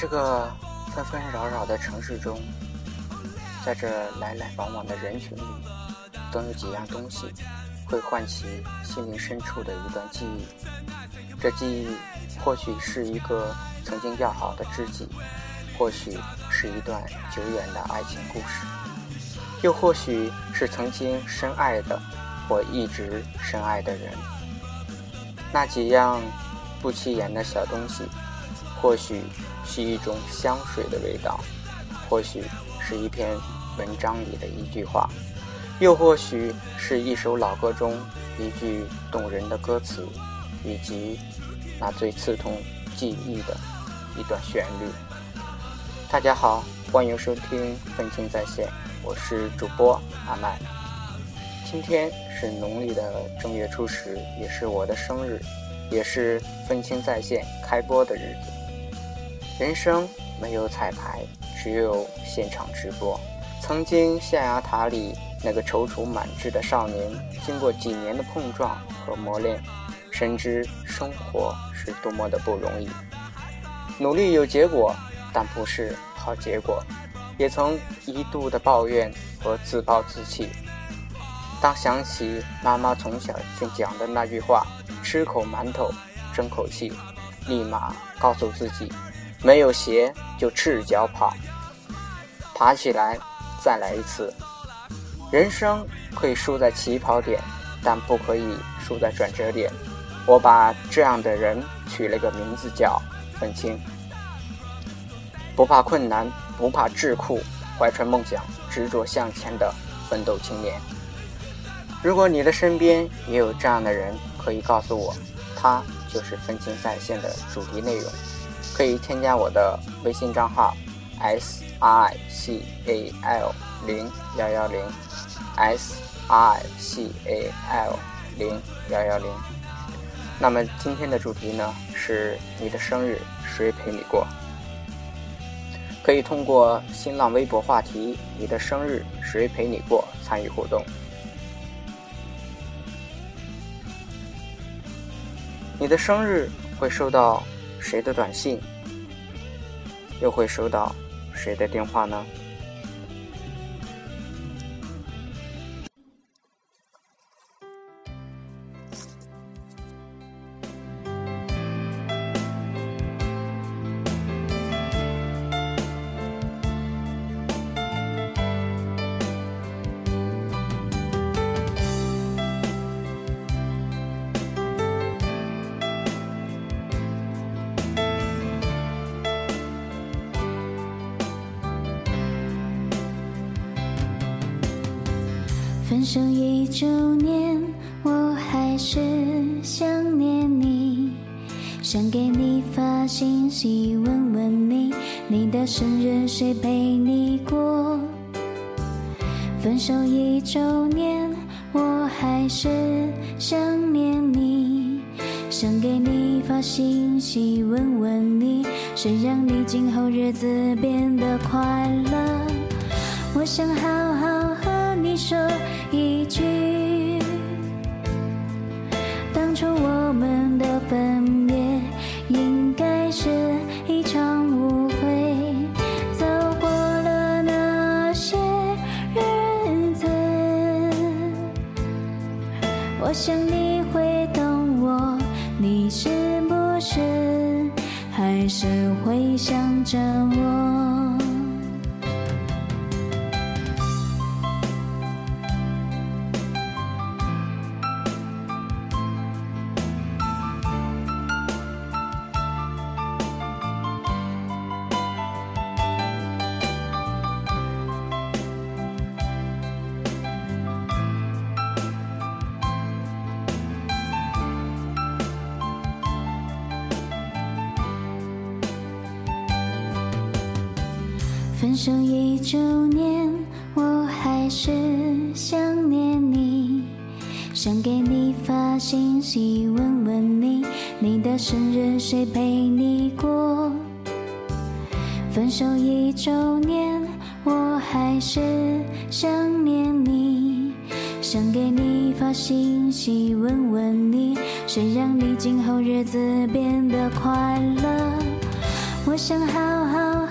这个纷纷扰扰的城市中，在这来来往往的人群里，总有几样东西会唤起心灵深处的一段记忆。这记忆或许是一个曾经要好的知己，或许是一段久远的爱情故事，又或许是曾经深爱的或一直深爱的人。那几样不起眼的小东西，或许。是一种香水的味道，或许是一篇文章里的一句话，又或许是一首老歌中一句动人的歌词，以及那最刺痛记忆的一段旋律。大家好，欢迎收听愤青在线，我是主播阿麦。今天是农历的正月初十，也是我的生日，也是愤青在线开播的日子。人生没有彩排，只有现场直播。曾经象牙塔里那个踌躇满志的少年，经过几年的碰撞和磨练，深知生活是多么的不容易。努力有结果，但不是好结果。也曾一度的抱怨和自暴自弃。当想起妈妈从小就讲的那句话：“吃口馒头，争口气”，立马告诉自己。没有鞋就赤脚跑，爬起来再来一次。人生可以输在起跑点，但不可以输在转折点。我把这样的人取了个名字叫愤青，不怕困难，不怕智库，怀揣梦想，执着向前的奋斗青年。如果你的身边也有这样的人，可以告诉我，他就是愤青在线的主题内容。可以添加我的微信账号 s i c a l 零幺幺零 s i c a l 零幺幺零。那么今天的主题呢是你的生日谁陪你过？可以通过新浪微博话题“你的生日谁陪你过”参与互动。你的生日会收到谁的短信？又会收到谁的电话呢？分手一周年，我还是想念你，想给你发信息问问你，你的生日谁陪你过？分手一周年，我还是想念你，想给你发信息问问你，谁让你今后日子变得快乐？我想好你说。一句，当初我们的分别应该是一场误会。走过了那些日子，我想你分手一周年，我还是想念你，想给你发信息问问你，你的生日谁陪你过？分手一周年，我还是想念你，想给你发信息问问你，谁让你今后日子变得快乐？我想好好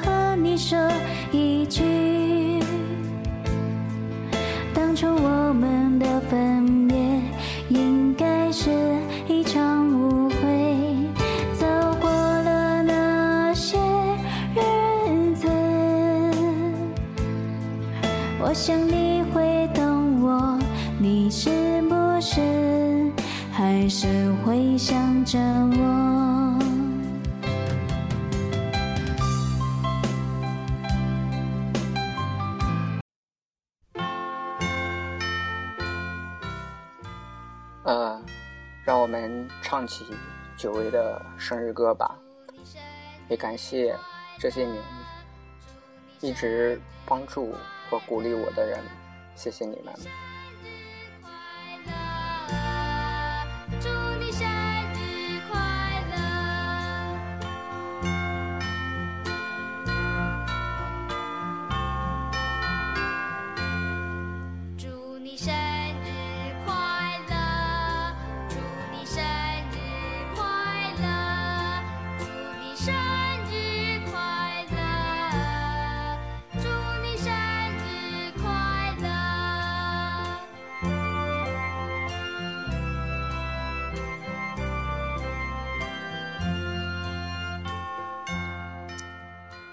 我想你会懂我，你是不是还是会想着我？呃，让我们唱起久违的生日歌吧。也感谢这些年一直帮助和鼓励我的人，谢谢你们。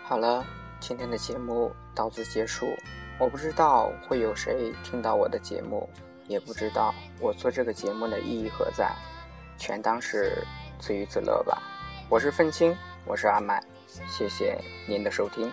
好了，今天的节目到此结束。我不知道会有谁听到我的节目，也不知道我做这个节目的意义何在，全当是自娱自乐吧。我是愤青，我是阿麦，谢谢您的收听。